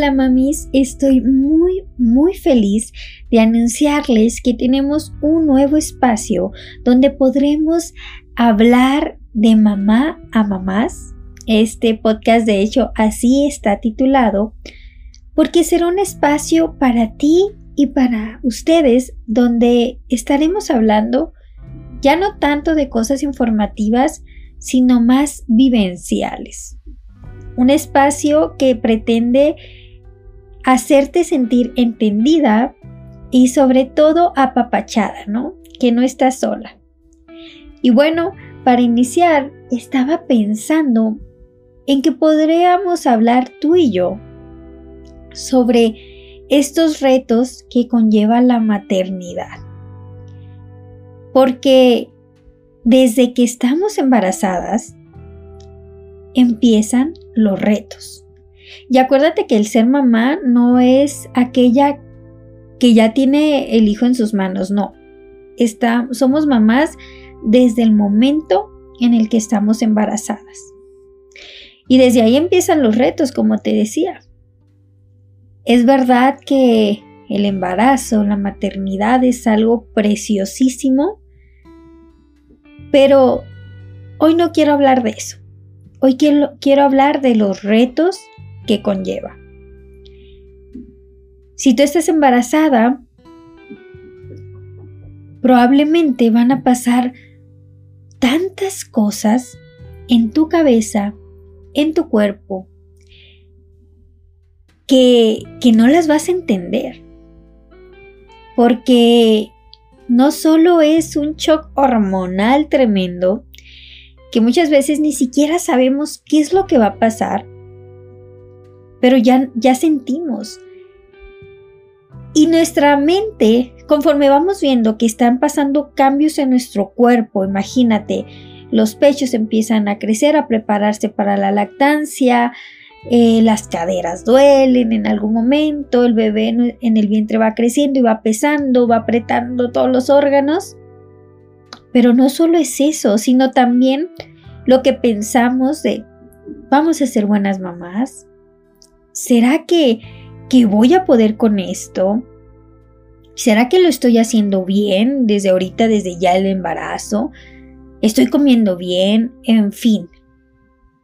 Hola mamis, estoy muy muy feliz de anunciarles que tenemos un nuevo espacio donde podremos hablar de mamá a mamás. Este podcast de hecho así está titulado porque será un espacio para ti y para ustedes donde estaremos hablando ya no tanto de cosas informativas, sino más vivenciales un espacio que pretende hacerte sentir entendida y sobre todo apapachada, ¿no? Que no estás sola. Y bueno, para iniciar, estaba pensando en que podríamos hablar tú y yo sobre estos retos que conlleva la maternidad. Porque desde que estamos embarazadas, empiezan los retos. Y acuérdate que el ser mamá no es aquella que ya tiene el hijo en sus manos, no. Está, somos mamás desde el momento en el que estamos embarazadas. Y desde ahí empiezan los retos, como te decía. Es verdad que el embarazo, la maternidad es algo preciosísimo, pero hoy no quiero hablar de eso. Hoy quiero, hablar de los retos que conlleva. Si tú estás embarazada, probablemente van a pasar tantas cosas en tu cabeza, en tu cuerpo, que, que, no las vas a entender. Porque no solo es un shock hormonal tremendo, que muchas veces ni siquiera sabemos qué es lo que va a pasar, pero ya, ya sentimos. Y nuestra mente, conforme vamos viendo que están pasando cambios en nuestro cuerpo, imagínate, los pechos empiezan a crecer, a prepararse para la lactancia, eh, las caderas duelen en algún momento, el bebé en el vientre va creciendo y va pesando, va apretando todos los órganos. Pero no solo es eso, sino también lo que pensamos de, vamos a ser buenas mamás. ¿Será que, que voy a poder con esto? ¿Será que lo estoy haciendo bien desde ahorita, desde ya el embarazo? ¿Estoy comiendo bien? En fin.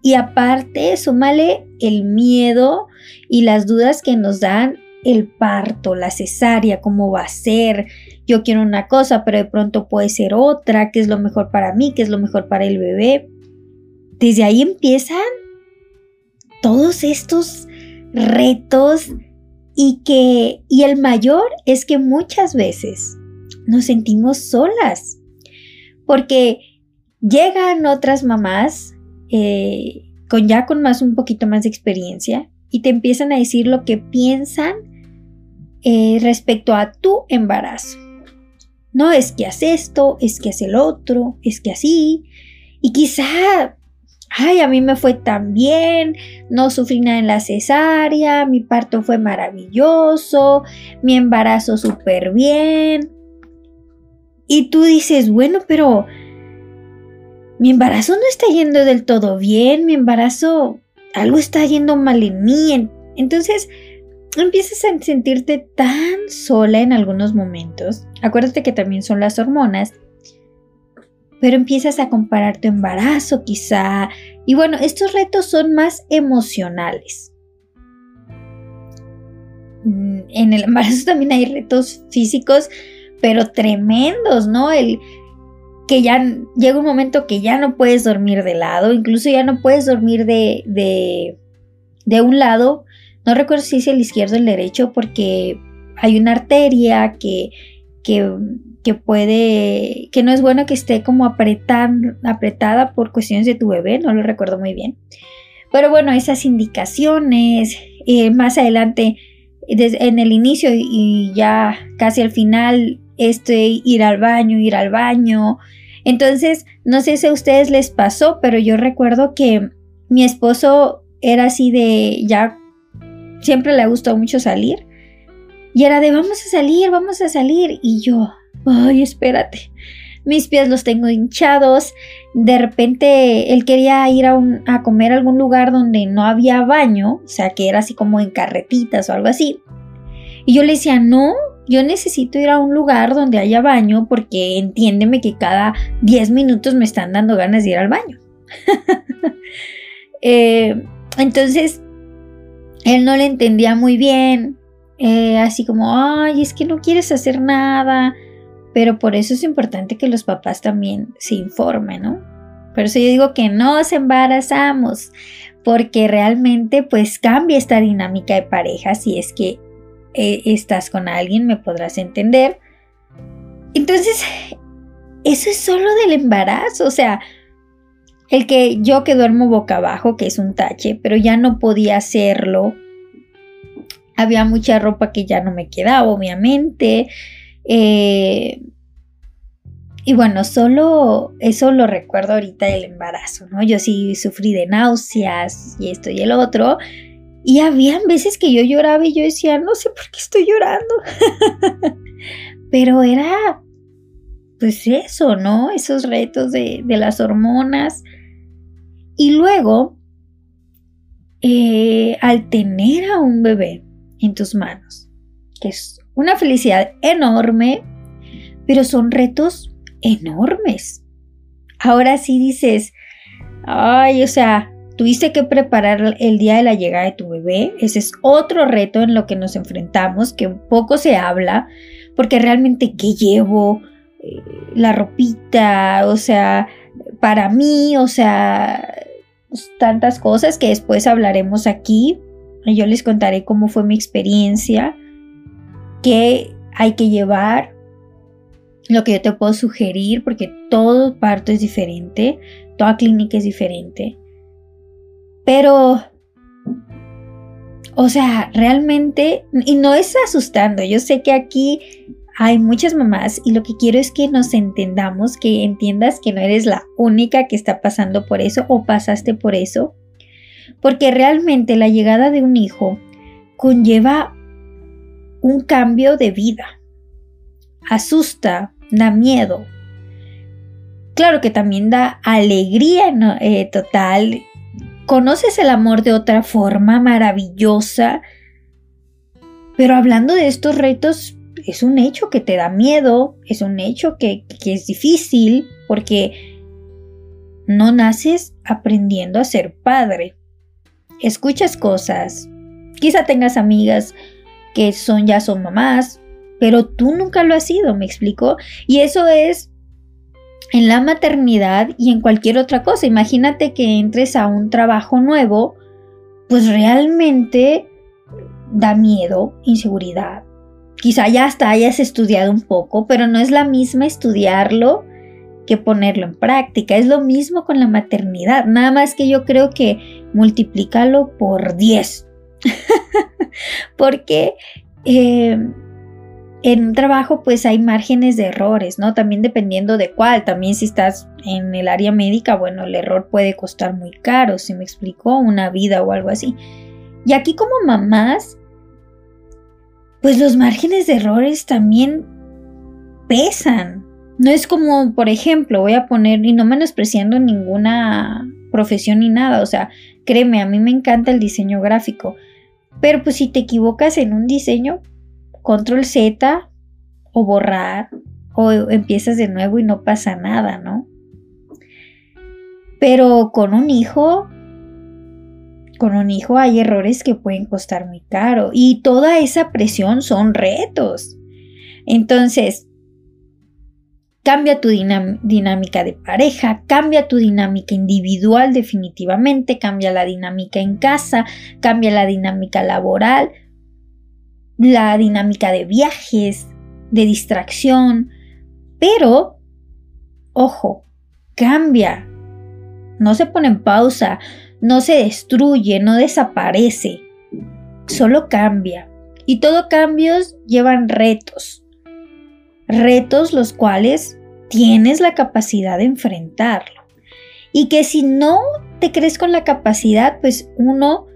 Y aparte, súmale el miedo y las dudas que nos dan el parto, la cesárea, cómo va a ser, yo quiero una cosa, pero de pronto puede ser otra, qué es lo mejor para mí, qué es lo mejor para el bebé. Desde ahí empiezan todos estos retos y que y el mayor es que muchas veces nos sentimos solas porque llegan otras mamás eh, con ya con más un poquito más de experiencia y te empiezan a decir lo que piensan eh, respecto a tu embarazo. No es que hace esto, es que hace el otro, es que así. Y quizá, ay, a mí me fue tan bien, no sufrí nada en la cesárea, mi parto fue maravilloso, mi embarazo súper bien. Y tú dices, bueno, pero mi embarazo no está yendo del todo bien, mi embarazo, algo está yendo mal en mí. Entonces, empiezas a sentirte tan sola en algunos momentos. Acuérdate que también son las hormonas. Pero empiezas a comparar tu embarazo quizá. Y bueno, estos retos son más emocionales. Mm, en el embarazo también hay retos físicos, pero tremendos, ¿no? El que ya llega un momento que ya no puedes dormir de lado, incluso ya no puedes dormir de, de, de un lado no recuerdo si es el izquierdo o el derecho porque hay una arteria que, que, puede, que no es bueno que esté como apretada por cuestiones de tu bebé, no lo recuerdo muy bien. Pero bueno, esas indicaciones, eh, más adelante, en el inicio y ya casi al final, este, ir al baño, ir al baño. Entonces, no sé si a ustedes les pasó, pero yo recuerdo que mi esposo era así de ya siempre le gustó mucho salir. Y era de vamos a salir, vamos a salir. Y yo, ay, espérate. mis pies los tengo hinchados, de repente él quería ir a, a comer a algún lugar donde no había baño, o sea, que era así como en carretitas o algo así. Y yo le decía, no, yo necesito ir a un lugar donde haya baño porque entiéndeme que cada 10 minutos me están dando ganas de ir al baño. Eh, entonces, él no le entendía muy bien, eh, así como, ay, es que no quieres hacer nada, pero por eso es importante que los papás también se informen, ¿no? Por eso yo digo que nos embarazamos, porque realmente pues cambia esta dinámica de pareja si es que eh, estás con alguien, me podrás entender. Entonces, eso es solo del embarazo, o sea, el que yo que duermo boca abajo, que es un tache, pero ya no podía hacerlo. Había mucha ropa que ya no me quedaba, obviamente. Eh, y bueno, solo eso lo recuerdo ahorita del embarazo, ¿no? Yo sí sufrí de náuseas y esto y el otro. Y habían veces que yo lloraba y yo decía, no sé por qué estoy llorando. Pero era, pues eso, ¿no? Esos retos de, las hormonas. Y luego, eh, al tener a un bebé en tus manos, que es una felicidad enorme, pero son retos enormes. Ahora sí dices, ay, o sea, Tuviste que preparar el día de la llegada de tu bebé. Ese es otro reto en lo que nos enfrentamos, que un poco se habla, porque realmente, ¿qué llevo? Eh, la ropita, o sea, para mí, o sea, tantas cosas que después hablaremos aquí. Yo les contaré cómo fue mi experiencia, qué hay que llevar, lo que yo te puedo sugerir, porque todo parto es diferente, toda clínica es diferente. Pero, o sea, realmente, y no es asustando, yo sé que aquí hay muchas mamás y lo que quiero es que nos entendamos, que entiendas que no eres la única que está pasando por eso o pasaste por eso, porque realmente la llegada de un hijo conlleva un cambio de vida, asusta, da miedo. Claro que también da alegría eh, total conoces el amor de otra forma maravillosa. Pero hablando de estos retos, es un hecho que te da miedo, es un hecho que, es difícil, porque no naces aprendiendo a ser padre. Escuchas cosas, quizá tengas amigas que son ya son mamás, pero tú nunca lo has sido, me explico. Y eso es en la maternidad y en cualquier otra cosa. Imagínate que entres a un trabajo nuevo, pues realmente da miedo, inseguridad. Quizá ya hasta hayas estudiado un poco, pero no es la misma estudiarlo que ponerlo en práctica. Es lo mismo con la maternidad, nada más que yo creo que multiplícalo por 10. Porque eh, en un trabajo pues hay márgenes de errores, ¿no? También dependiendo de cuál, también si estás en el área médica, bueno, el error puede costar muy caro, si me explicó, una vida o algo así. Y aquí como mamás, pues los márgenes de errores también pesan. No es como, por ejemplo, voy a poner, y no menospreciando ninguna profesión ni nada, o sea, créeme, a mí me encanta el diseño gráfico, pero pues si te equivocas en un diseño, control Z o borrar o empiezas de nuevo y no pasa nada, ¿no? Pero con un hijo, con un hijo hay errores que pueden costar muy caro y toda esa presión son retos. Entonces, cambia tu dinámica de pareja, cambia tu dinámica individual definitivamente, cambia la dinámica en casa, cambia la dinámica laboral, la dinámica de viajes, de distracción, pero, ojo, cambia, no se pone en pausa, no se destruye, no desaparece, solo cambia. Y todo cambios llevan retos, retos los cuales tienes la capacidad de enfrentarlo. Y que si no te crees con la capacidad, pues uno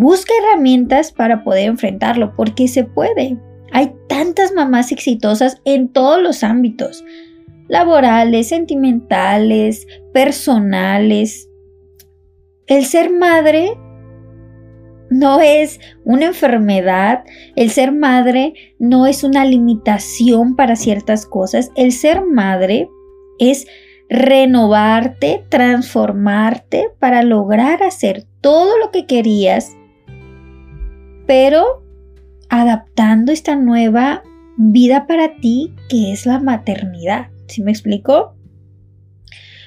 Busca herramientas para poder enfrentarlo, porque se puede. Hay tantas mamás exitosas en todos los ámbitos. laborales, sentimentales, personales. El ser madre no es una enfermedad, el ser madre no es una limitación para ciertas cosas, el ser madre es renovarte, transformarte para lograr hacer todo lo que querías, pero adaptando esta nueva vida para ti que es la maternidad. ¿Sí me explico?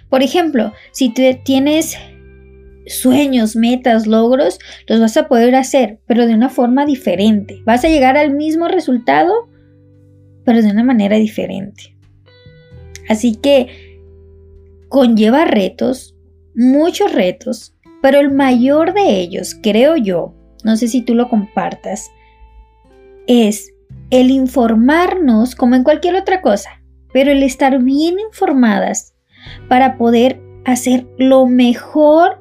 Por ejemplo, si tú tienes sueños, metas, logros, los vas a poder hacer, pero de una forma diferente. Vas a llegar al mismo resultado, pero de una manera diferente. Así que conlleva retos, muchos retos, pero el mayor de ellos, creo yo, no sé si tú lo compartas, es el informarnos como en cualquier otra cosa, pero el estar bien informadas para poder hacer lo mejor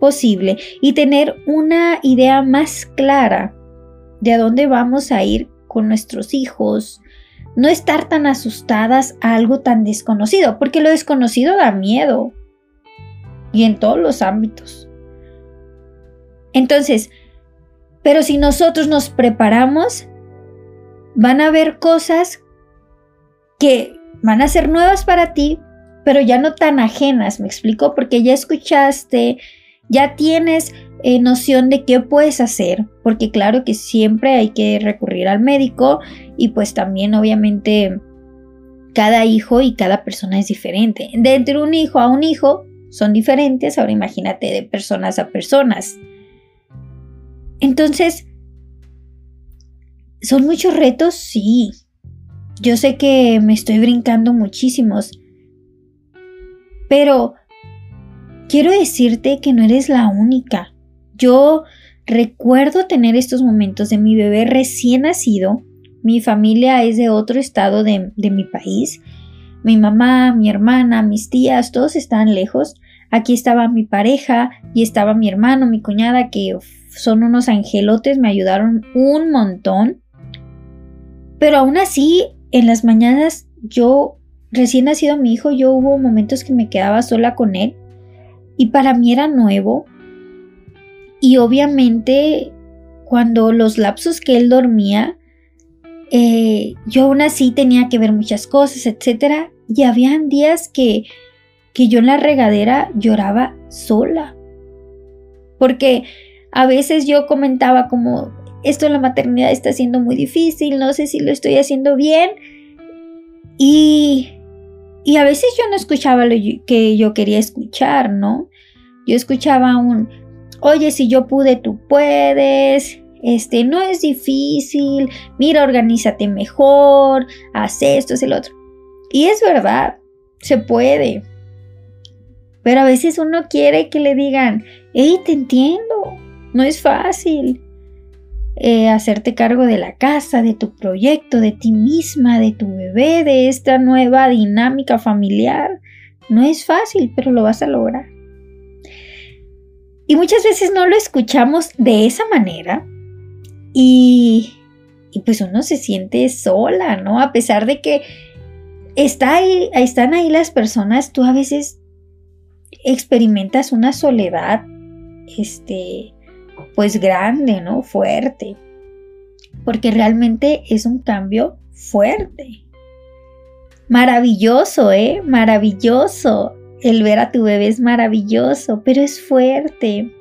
posible y tener una idea más clara de a dónde vamos a ir con nuestros hijos, no estar tan asustadas a algo tan desconocido, porque lo desconocido da miedo y en todos los ámbitos. Entonces, pero si nosotros nos preparamos, van a haber cosas que van a ser nuevas para ti, pero ya no tan ajenas, me explico, porque ya escuchaste, ya tienes eh, noción de qué puedes hacer, porque claro que siempre hay que recurrir al médico y pues también obviamente cada hijo y cada persona es diferente. De entre un hijo a un hijo son diferentes, ahora imagínate de personas a personas. Entonces, ¿son muchos retos? Sí. Yo sé que me estoy brincando muchísimos, pero quiero decirte que no eres la única. Yo recuerdo tener estos momentos de mi bebé recién nacido. Mi familia es de otro estado de, mi país. Mi mamá, mi hermana, mis tías, todos estaban lejos. Aquí estaba mi pareja y estaba mi hermano, mi cuñada, que son unos angelotes, me ayudaron un montón. Pero aún así, en las mañanas, yo, recién nacido mi hijo, yo hubo momentos que me quedaba sola con él y para mí era nuevo. Y obviamente cuando los lapsos que él dormía, eh, yo aún así tenía que ver muchas cosas, etc. Y habían días que, que yo en la regadera lloraba sola. Porque a veces yo comentaba como, esto en la maternidad está siendo muy difícil, no sé si lo estoy haciendo bien. Y y a veces yo no escuchaba lo que yo quería escuchar, ¿no? Yo escuchaba un, oye, si yo pude, tú puedes, este, no es difícil, mira, organízate mejor, haz esto, es el otro. Y es verdad, se puede. Pero a veces uno quiere que le digan, hey, te entiendo, no es fácil. Eh, hacerte cargo de la casa, de tu proyecto, de ti misma, de tu bebé, de esta nueva dinámica familiar. No es fácil, pero lo vas a lograr. Y muchas veces no lo escuchamos de esa manera y, pues uno se siente sola, ¿no? A pesar de que están ahí las personas, tú a veces experimentas una soledad, este, pues grande, ¿no? Fuerte. Porque realmente es un cambio fuerte. Maravilloso, ¿eh? Maravilloso. El ver a tu bebé es maravilloso, pero es fuerte.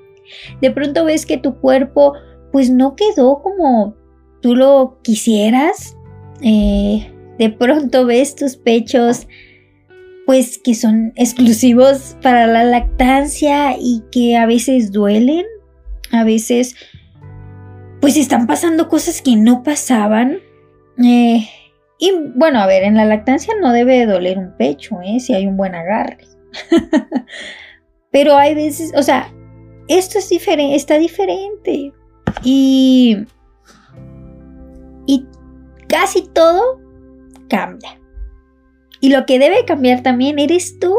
De pronto ves que tu cuerpo pues no quedó como tú lo quisieras. Eh, de pronto ves tus pechos pues que son exclusivos para la lactancia y que a veces duelen a veces pues están pasando cosas que no pasaban. Eh, y bueno, a ver, en la lactancia no debe doler un pecho, ¿eh? si hay un buen agarre. Pero hay veces, o sea, esto es diferente, está diferente. Y, y casi todo cambia. Y lo que debe cambiar también eres tú.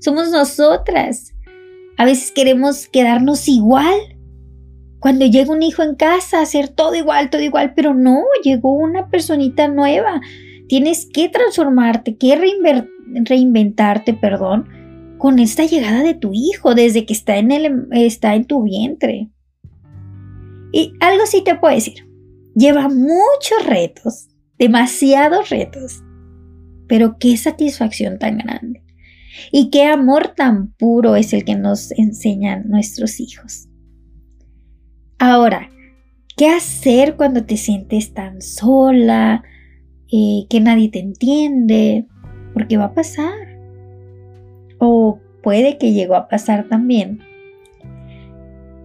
Somos nosotras. A veces queremos quedarnos igual. Cuando llega un hijo en casa, hacer todo igual, todo igual, pero no, llegó una personita nueva tienes que transformarte, que reinventarte, perdón, con esta llegada de tu hijo desde que está en, el, está en tu vientre. Y algo sí te puedo decir, lleva muchos retos, demasiados retos, pero qué satisfacción tan grande y qué amor tan puro es el que nos enseñan nuestros hijos. Ahora, ¿qué hacer cuando te sientes tan sola, eh, que nadie te entiende? Porque va a pasar. O puede que llegó a pasar también.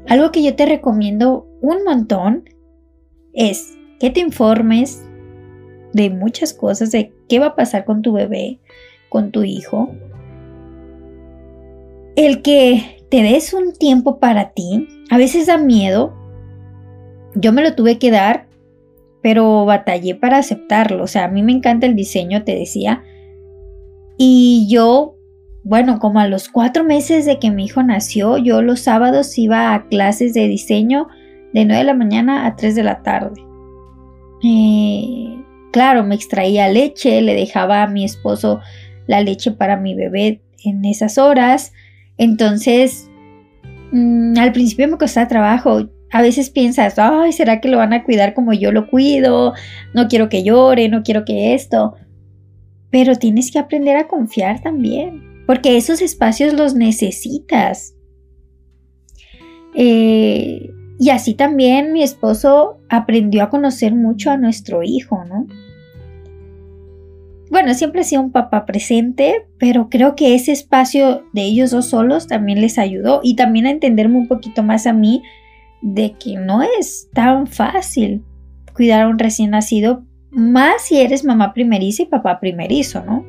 Algo que yo te recomiendo un montón es que te informes de muchas cosas, de qué va a pasar con tu bebé, con tu hijo. El que te des un tiempo para ti, a veces da miedo. Yo me lo tuve que dar, pero batallé para aceptarlo. O sea, a mí me encanta el diseño, te decía. Y yo, bueno, como a los cuatro meses de que mi hijo nació, yo los sábados iba a clases de diseño de 9 de la mañana a 3 de la tarde. Eh, claro, me extraía leche, le dejaba a mi esposo la leche para mi bebé en esas horas. Entonces, mm, al principio me costaba trabajo. A veces piensas, ay, ¿será que lo van a cuidar como yo lo cuido? No quiero que llore, no quiero que esto. Pero tienes que aprender a confiar también, porque esos espacios los necesitas. Eh, y así también mi esposo aprendió a conocer mucho a nuestro hijo, ¿no? Bueno, siempre ha sido un papá presente, pero creo que ese espacio de ellos dos solos también les ayudó y también a entenderme un poquito más a mí de que no es tan fácil cuidar a un recién nacido, más si eres mamá primeriza y papá primerizo, ¿no?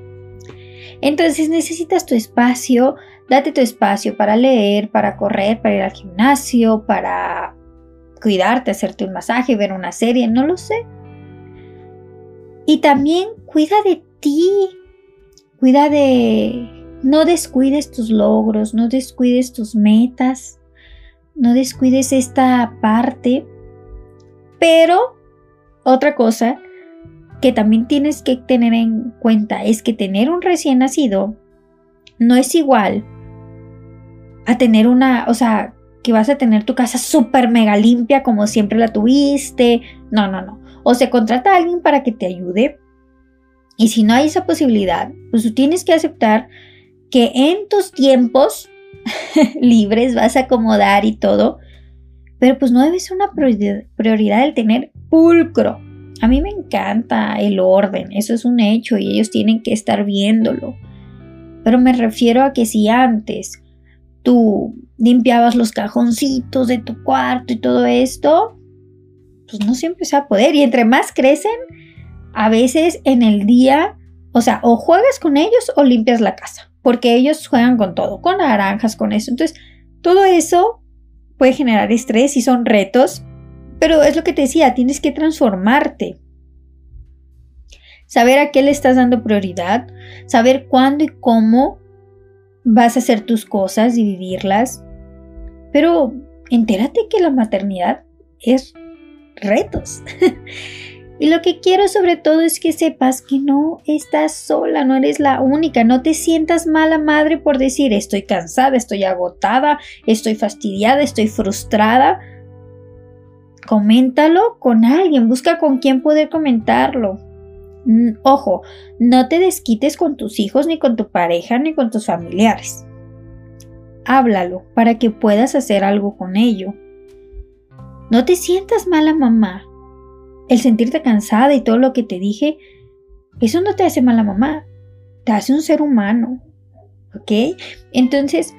Entonces necesitas tu espacio, date tu espacio para leer, para correr, para ir al gimnasio, para cuidarte, hacerte un masaje, ver una serie, no lo sé. Y también cuida de ti, cuida de... No descuides tus logros, no descuides tus metas, no descuides esta parte. Pero otra cosa que también tienes que tener en cuenta es que tener un recién nacido no es igual a tener una, o sea, que vas a tener tu casa súper mega limpia como siempre la tuviste. No, no, no. O se contrata a alguien para que te ayude. Y si no hay esa posibilidad, pues tú tienes que aceptar que en tus tiempos libres vas a acomodar y todo. Pero pues no debe ser una prioridad el tener pulcro. A mí me encanta el orden, eso es un hecho y ellos tienen que estar viéndolo. Pero me refiero a que si antes tú limpiabas los cajoncitos de tu cuarto y todo esto, pues no siempre se va a poder. Y entre más crecen, a veces en el día, o sea, o juegas con ellos o limpias la casa, porque ellos juegan con todo, con naranjas, con eso. Entonces, todo eso puede generar estrés y son retos, pero es lo que te decía, tienes que transformarte. Saber a qué le estás dando prioridad, saber cuándo y cómo vas a hacer tus cosas y vivirlas, pero entérate que la maternidad es retos. y lo que quiero sobre todo es que sepas que no estás sola, no eres la única, no te sientas mala madre por decir estoy cansada, estoy agotada, estoy fastidiada, estoy frustrada. Coméntalo con alguien, busca con quién poder comentarlo. Ojo, no te desquites con tus hijos, ni con tu pareja, ni con tus familiares. Háblalo para que puedas hacer algo con ello. No te sientas mala mamá. El sentirte cansada y todo lo que te dije, eso no te hace mala mamá, te hace un ser humano. ¿Ok? Entonces,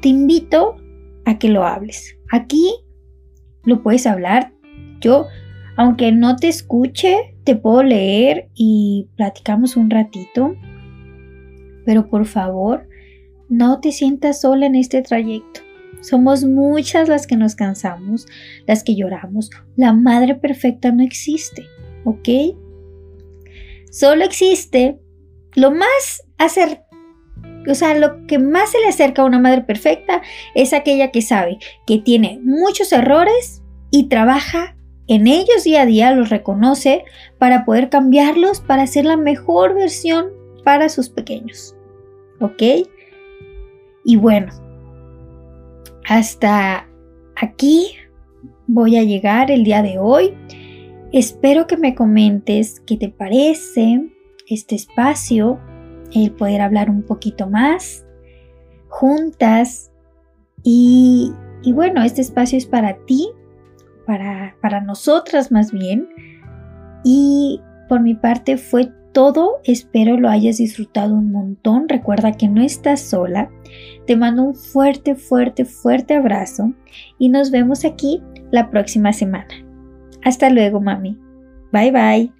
te invito a que lo hables. Aquí lo puedes hablar. Yo, aunque no te escuche, te puedo leer y platicamos un ratito, pero por favor, no te sientas sola en este trayecto. Somos muchas las que nos cansamos, las que lloramos. La madre perfecta no existe, ¿ok? Solo existe lo más hacer, o sea, lo que más se le acerca a una madre perfecta es aquella que sabe que tiene muchos errores y trabaja en ellos día a día, los reconoce para poder cambiarlos para ser la mejor versión para sus pequeños. ¿Ok? Y bueno, hasta aquí voy a llegar el día de hoy. Espero que me comentes qué te parece este espacio, el poder hablar un poquito más juntas. Y, y bueno, este espacio es para ti, para, para nosotras más bien. Y por mi parte fue todo, espero lo hayas disfrutado un montón. Recuerda que no estás sola. Te mando un fuerte, fuerte, fuerte abrazo y nos vemos aquí la próxima semana. Hasta luego, mami. Bye bye.